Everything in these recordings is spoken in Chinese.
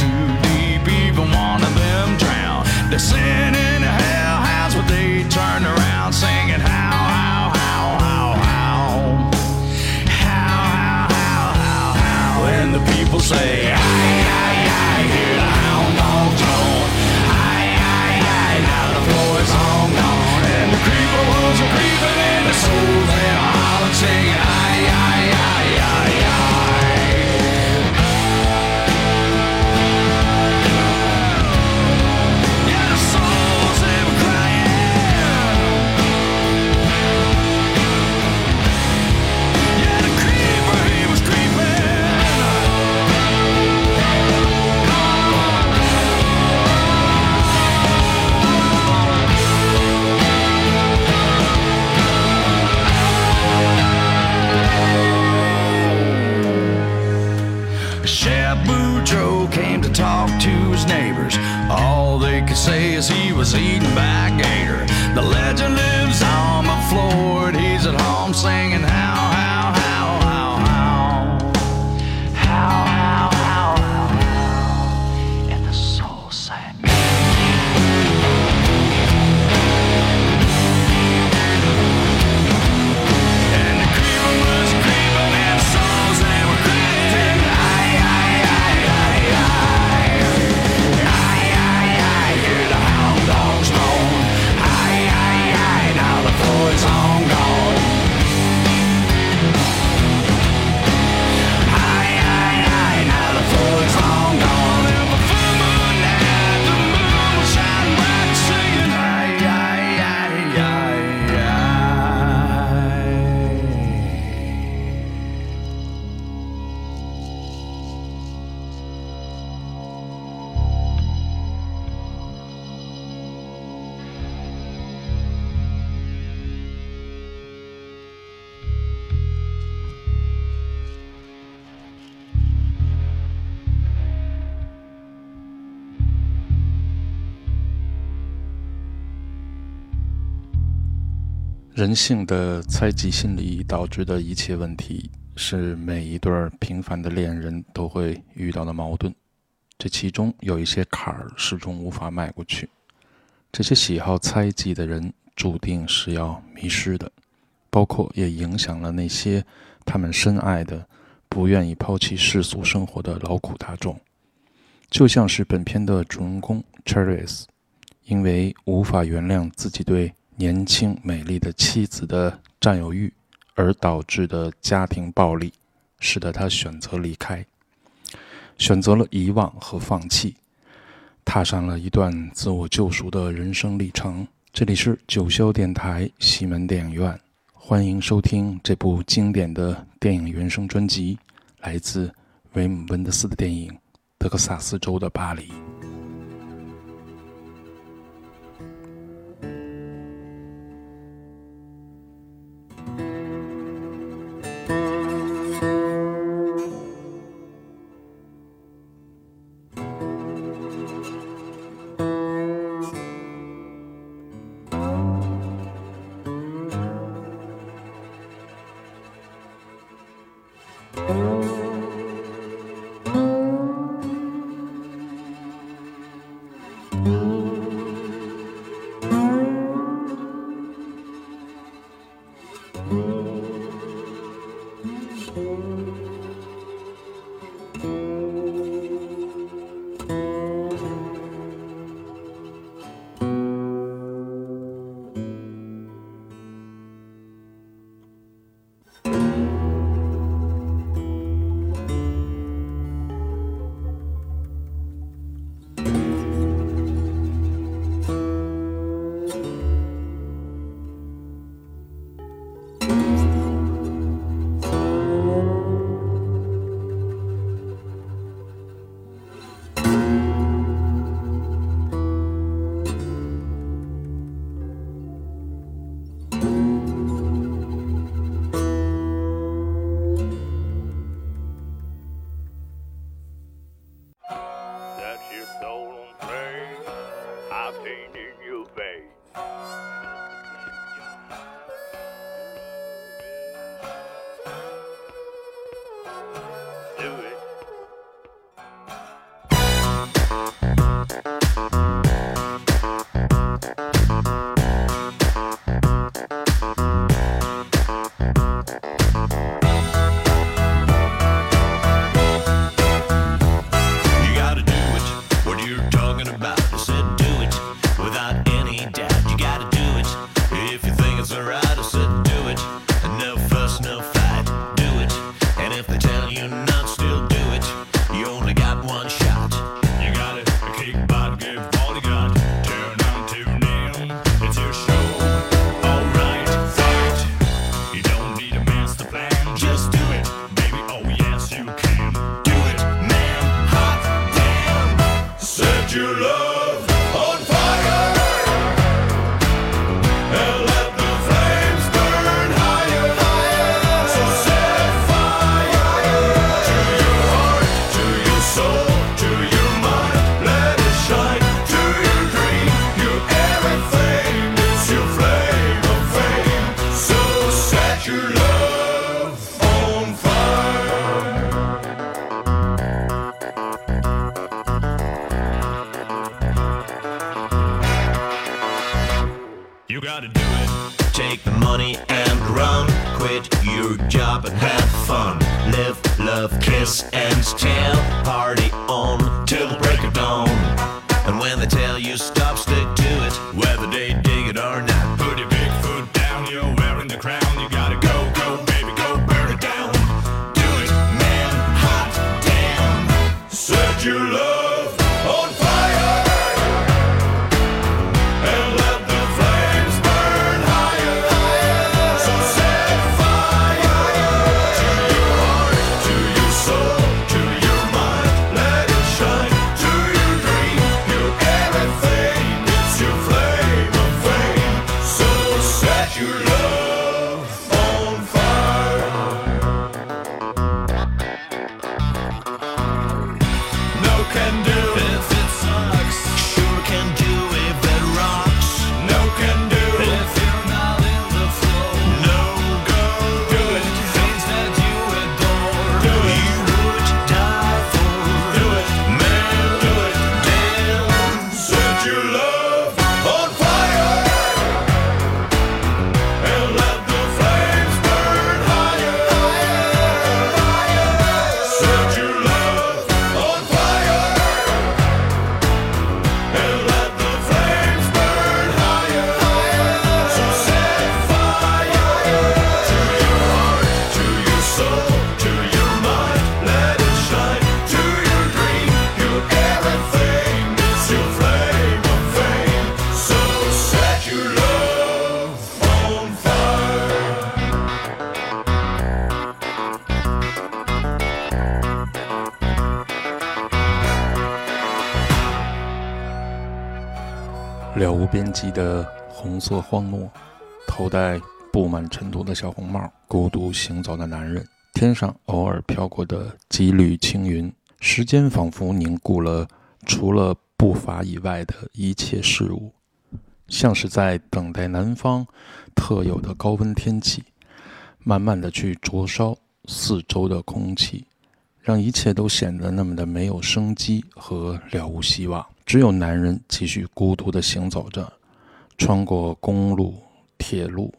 too deep, even one of them drowned. They sent 人性的猜忌心理导致的一切问题，是每一对平凡的恋人都会遇到的矛盾。这其中有一些坎儿始终无法迈过去。这些喜好猜忌的人，注定是要迷失的，包括也影响了那些他们深爱的、不愿意抛弃世俗生活的劳苦大众。就像是本片的主人公 Charis，因为无法原谅自己对年轻美丽的妻子的占有欲，而导致的家庭暴力，使得他选择离开，选择了遗忘和放弃，踏上了一段自我救赎的人生历程。这里是九霄电台西门电影院，欢迎收听这部经典的电影原声专辑，来自维姆·温德斯的电影《德克萨斯州的巴黎》。You gotta do it. Take the money and run. Quit your job and have fun. Live, love, kiss, and tell. Party on till the break of dawn. And when they tell you stop, stick to it. Whether they dig it or not, put your big foot down your 无边际的红色荒漠，头戴布满尘土的小红帽，孤独行走的男人，天上偶尔飘过的几缕青云，时间仿佛凝固了，除了步伐以外的一切事物，像是在等待南方特有的高温天气，慢慢的去灼烧四周的空气，让一切都显得那么的没有生机和了无希望。只有男人继续孤独地行走着，穿过公路、铁路，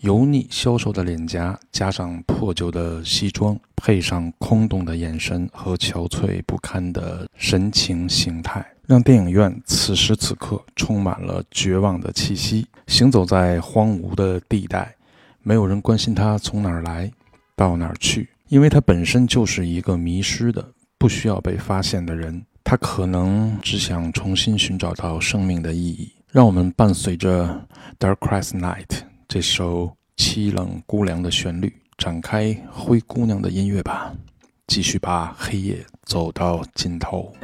油腻消瘦的脸颊，加上破旧的西装，配上空洞的眼神和憔悴不堪的神情形态，让电影院此时此刻充满了绝望的气息。行走在荒芜的地带，没有人关心他从哪儿来，到哪儿去，因为他本身就是一个迷失的、不需要被发现的人。他可能只想重新寻找到生命的意义。让我们伴随着《Dark Christ Night》这首凄冷孤凉的旋律，展开灰姑娘的音乐吧，继续把黑夜走到尽头。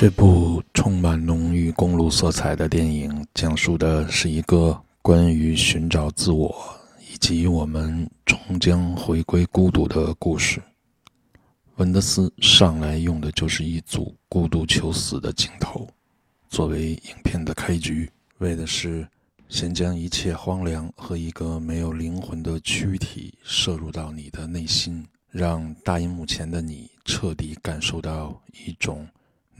这部充满浓郁公路色彩的电影，讲述的是一个关于寻找自我以及我们终将回归孤独的故事。文德斯上来用的就是一组孤独求死的镜头，作为影片的开局，为的是先将一切荒凉和一个没有灵魂的躯体摄入到你的内心，让大荧幕前的你彻底感受到一种。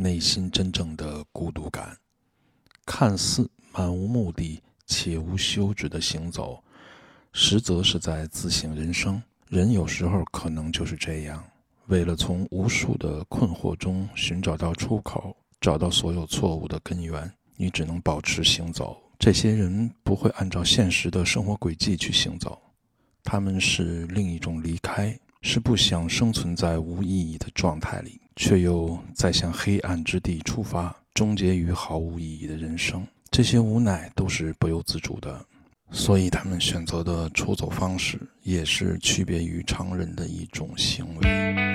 内心真正的孤独感。看似漫无目的且无休止的行走实则是在自省人生。人有时候可能就是这样。为了从无数的困惑中寻找到出口找到所有错误的根源你只能保持行走。这些人不会按照现实的生活轨迹去行走。他们是另一种离开是不想生存在无意义的状态里。却又在向黑暗之地出发终结于毫无意义的人生。这些无奈都是不由自主的所以他们选择的出走方式也是区别于常人的一种行为。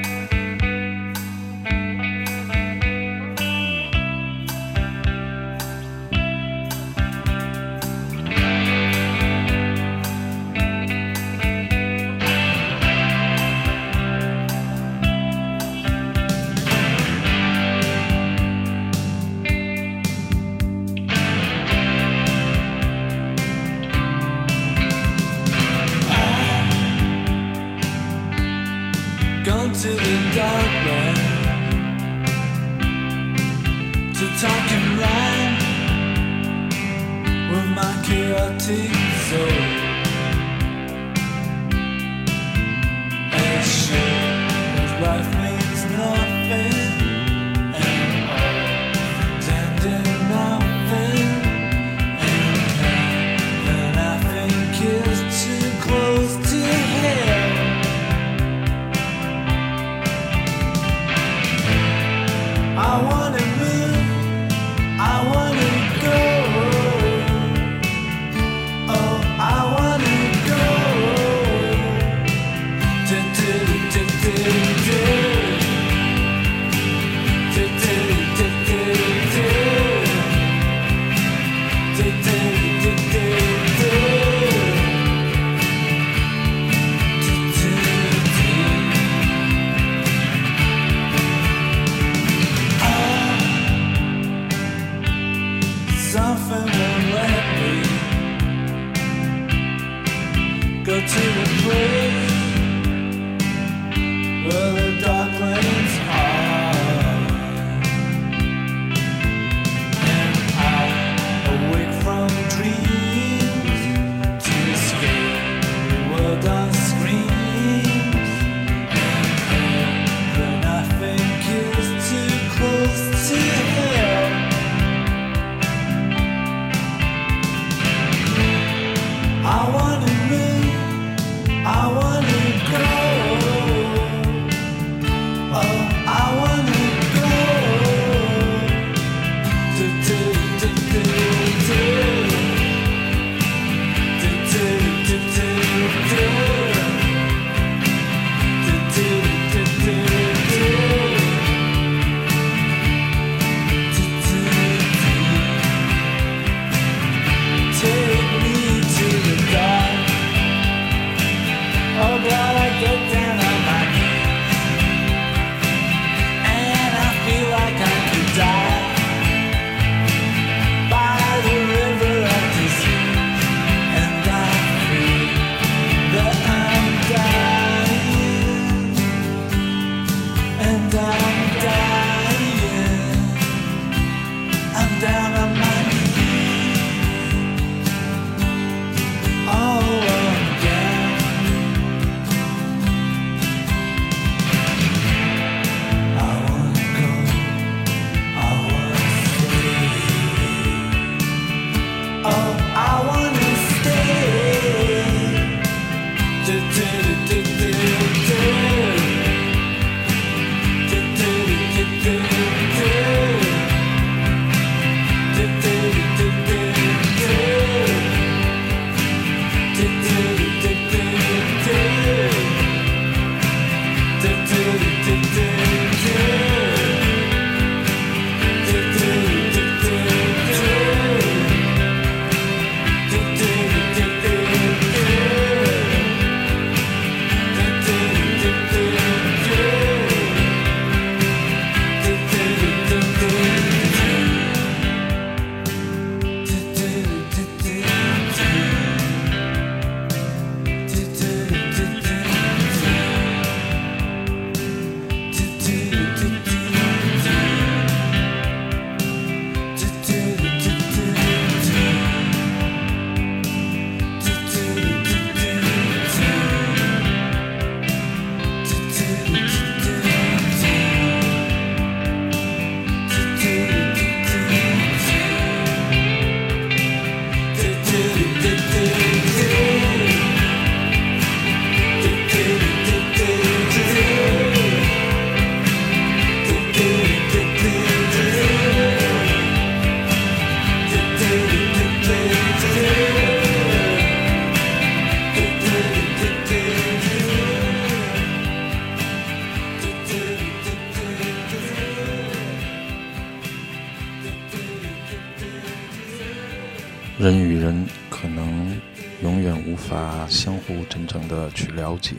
人与人可能永远无法相互真正的去了解。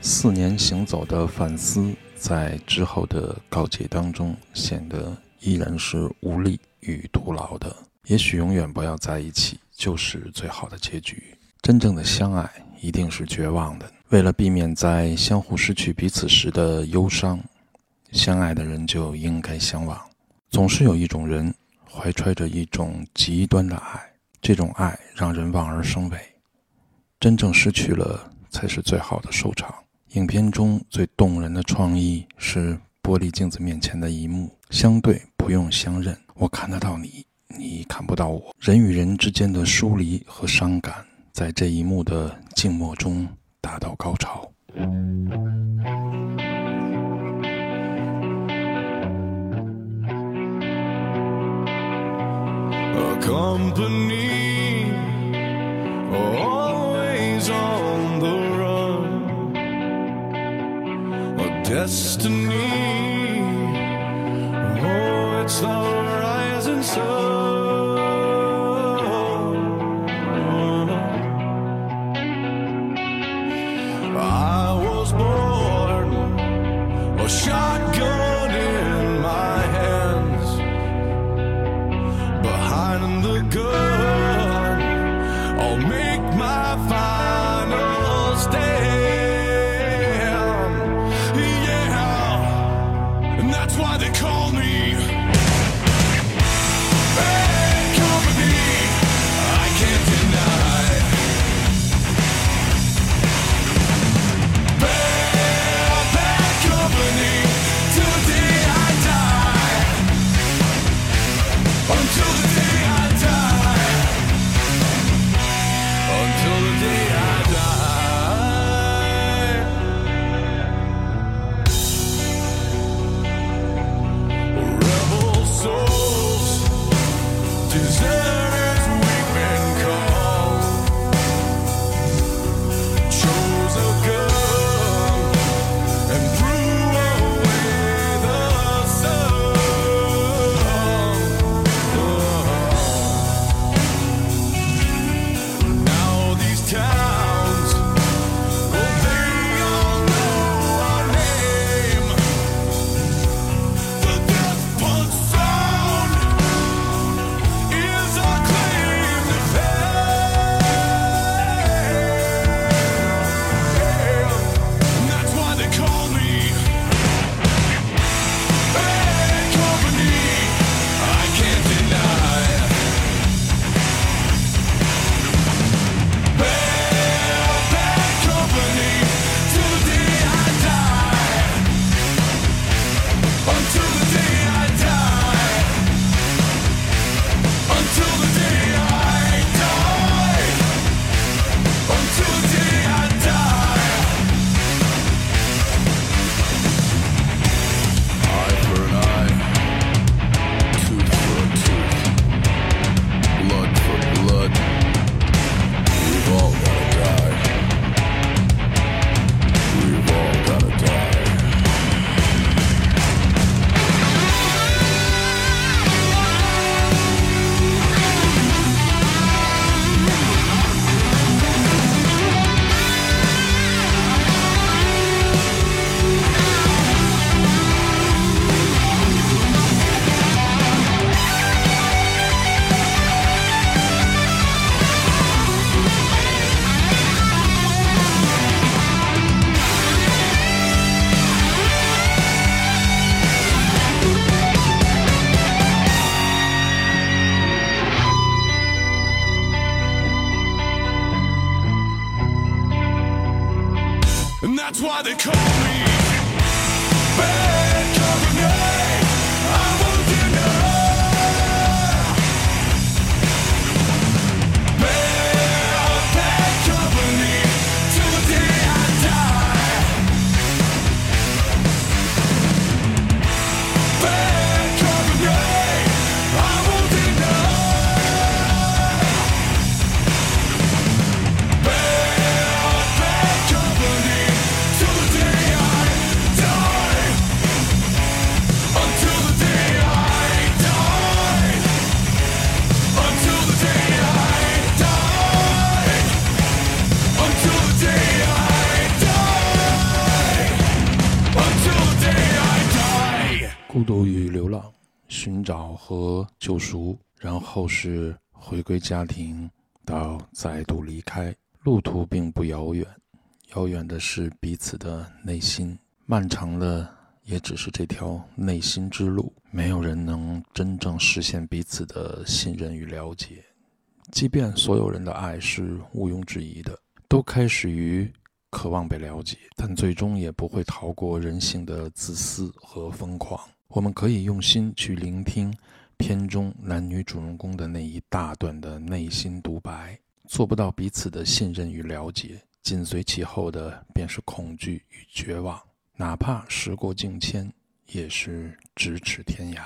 四年行走的反思，在之后的告解当中，显得依然是无力与徒劳的。也许永远不要在一起，就是最好的结局。真正的相爱一定是绝望的。为了避免在相互失去彼此时的忧伤，相爱的人就应该相忘。总是有一种人怀揣着一种极端的爱，这种爱让人望而生畏。真正失去了，才是最好的收场。影片中最动人的创意是玻璃镜子面前的一幕：相对不用相认，我看得到你，你看不到我。人与人之间的疏离和伤感，在这一幕的静默中达到高潮。Company always on the run. A destiny. Oh, it's the rising sun. I was born a shotgun 救赎，然后是回归家庭，到再度离开。路途并不遥远，遥远的是彼此的内心。漫长的也只是这条内心之路，没有人能真正实现彼此的信任与了解。即便所有人的爱是毋庸置疑的，都开始于渴望被了解，但最终也不会逃过人性的自私和疯狂。我们可以用心去聆听片中男女主人公的那一大段的内心独白，做不到彼此的信任与了解，紧随其后的便是恐惧与绝望。哪怕时过境迁，也是咫尺天涯。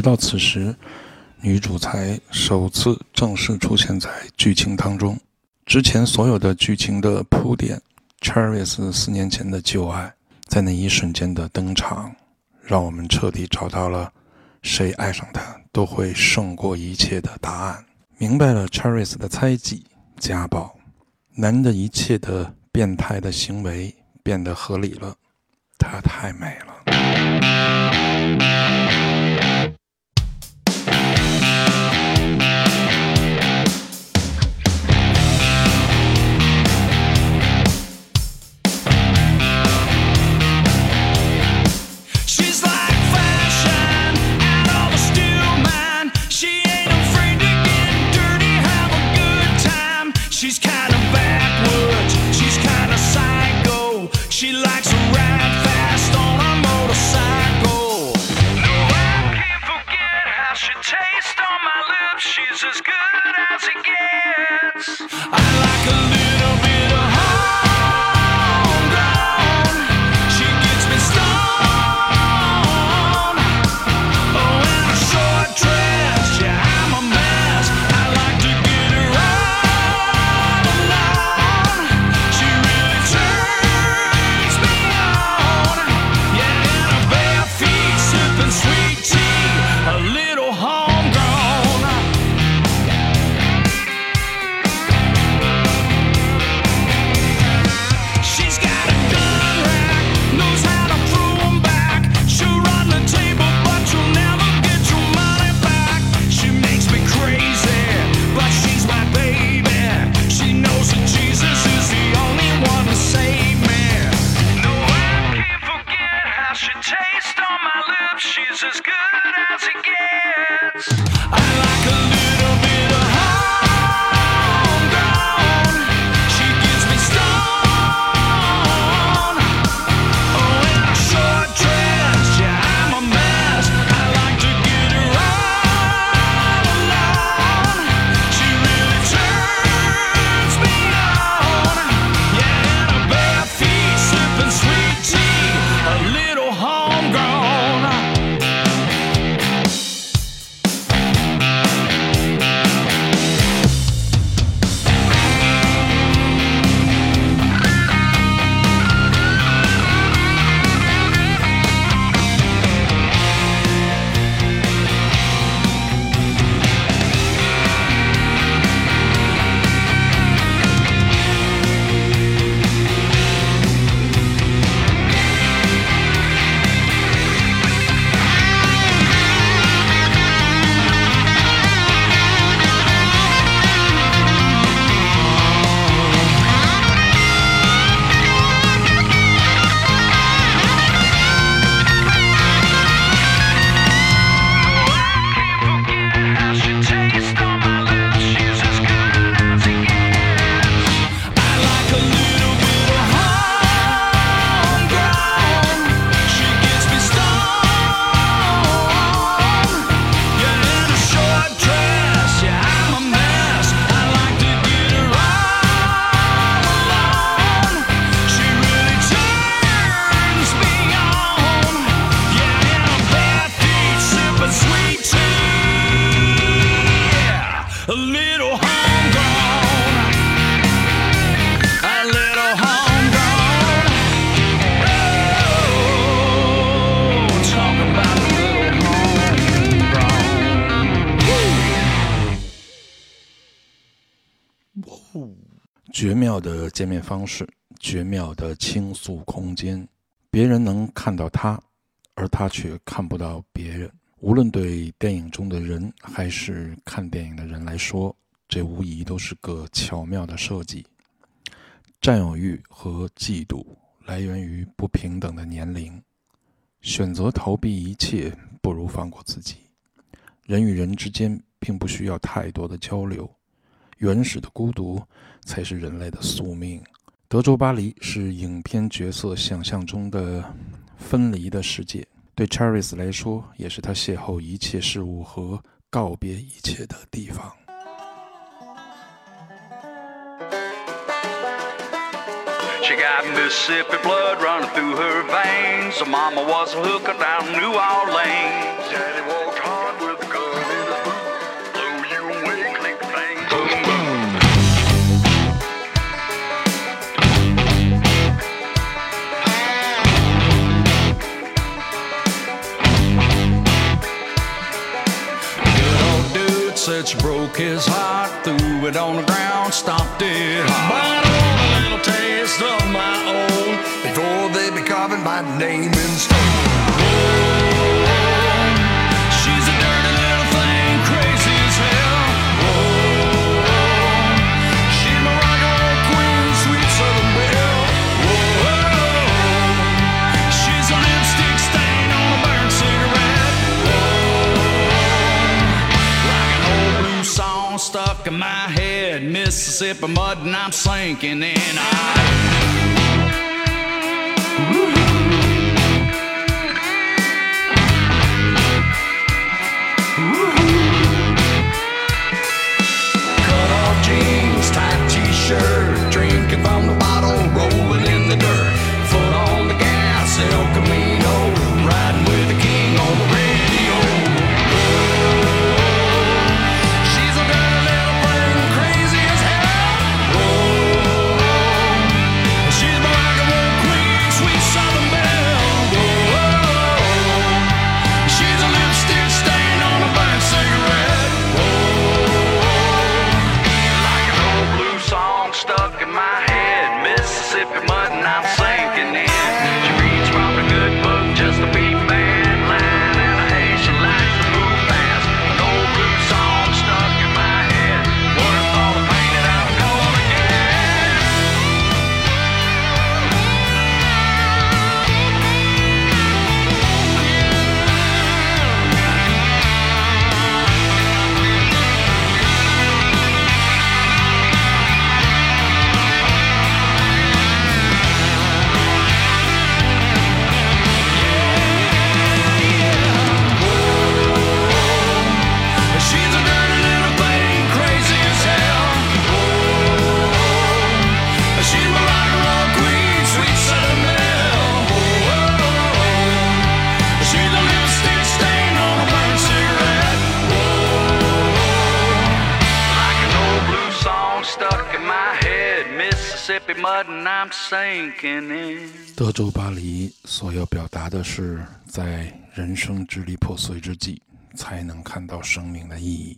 直到此时，女主才首次正式出现在剧情当中。之前所有的剧情的铺垫，Charis 四年前的旧爱，在那一瞬间的登场，让我们彻底找到了谁爱上他都会胜过一切的答案。明白了 Charis 的猜忌、家暴，男人的一切的变态的行为变得合理了。她太美了。绝妙的见面方式，绝妙的倾诉空间，别人能看到他，而他却看不到别人。无论对电影中的人还是看电影的人来说，这无疑都是个巧妙的设计。占有欲和嫉妒来源于不平等的年龄，选择逃避一切，不如放过自己。人与人之间并不需要太多的交流，原始的孤独才是人类的宿命。德州巴黎是影片角色想象中的分离的世界，对 Charis 来说，也是他邂逅一切事物和告别一切的地方。She got Mississippi blood running through her veins. Her mama was a hooker down in New Orleans. She broke his heart, threw it on the ground, stomped it hard. But I a little taste of my own before they be carving my name in I'm sinking in. 德州巴黎所要表达的是，在人生支离破碎之际，才能看到生命的意义。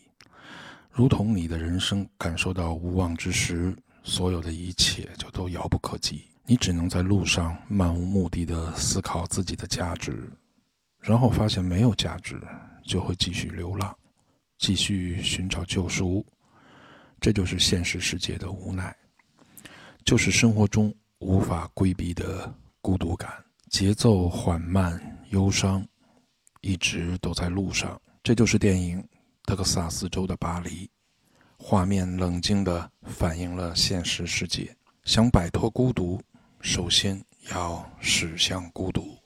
如同你的人生感受到无望之时，所有的一切就都遥不可及。你只能在路上漫无目的的思考自己的价值，然后发现没有价值，就会继续流浪，继续寻找救赎。这就是现实世界的无奈，就是生活中无法规避的孤独感，节奏缓慢、忧伤，一直都在路上。这就是电影《德克萨斯州的巴黎》，画面冷静地反映了现实世界。想摆脱孤独，首先要驶向孤独。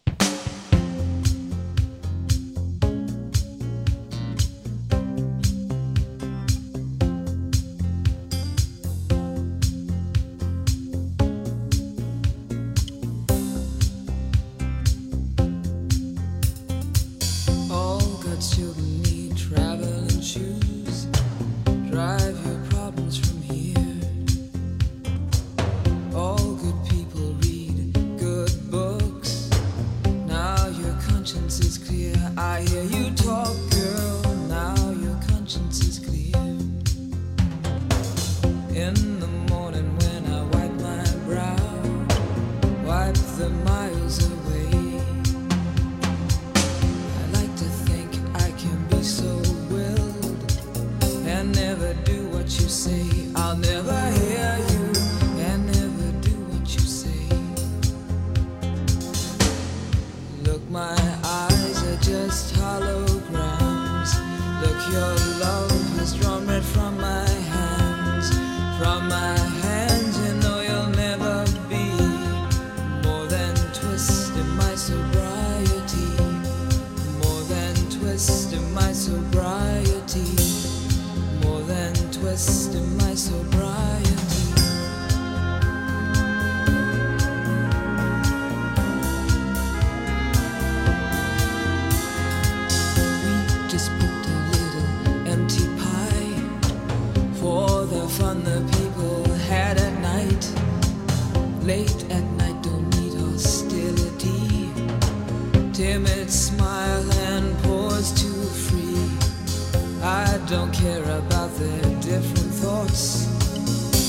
don't care about their different thoughts.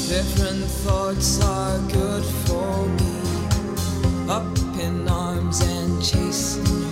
Different thoughts are good for me. Up in arms and chasing.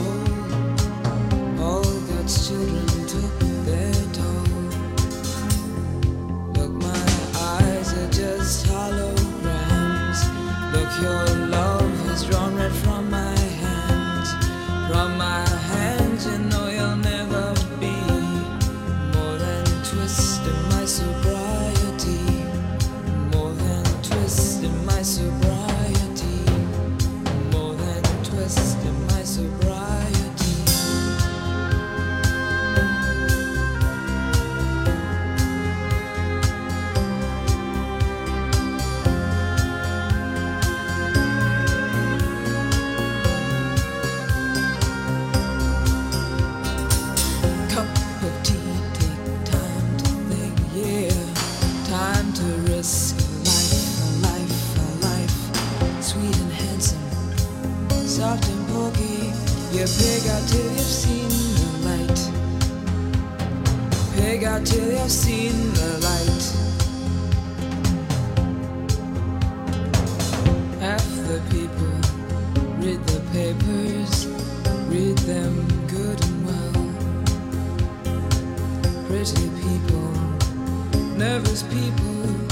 those people.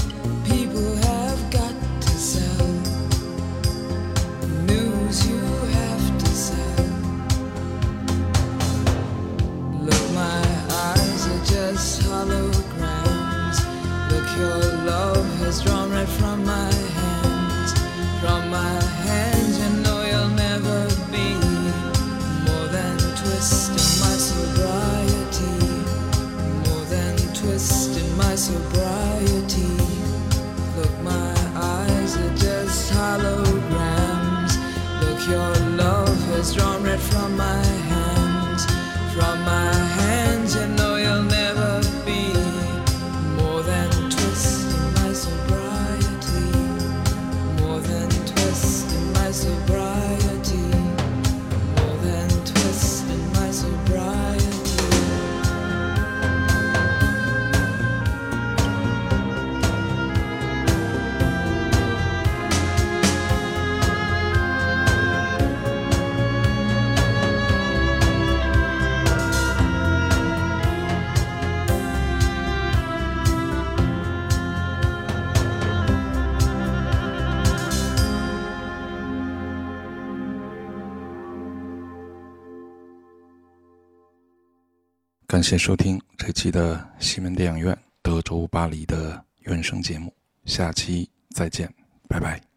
谢收听这期的西门电影院德州巴黎的原声节目，下期再见，拜拜。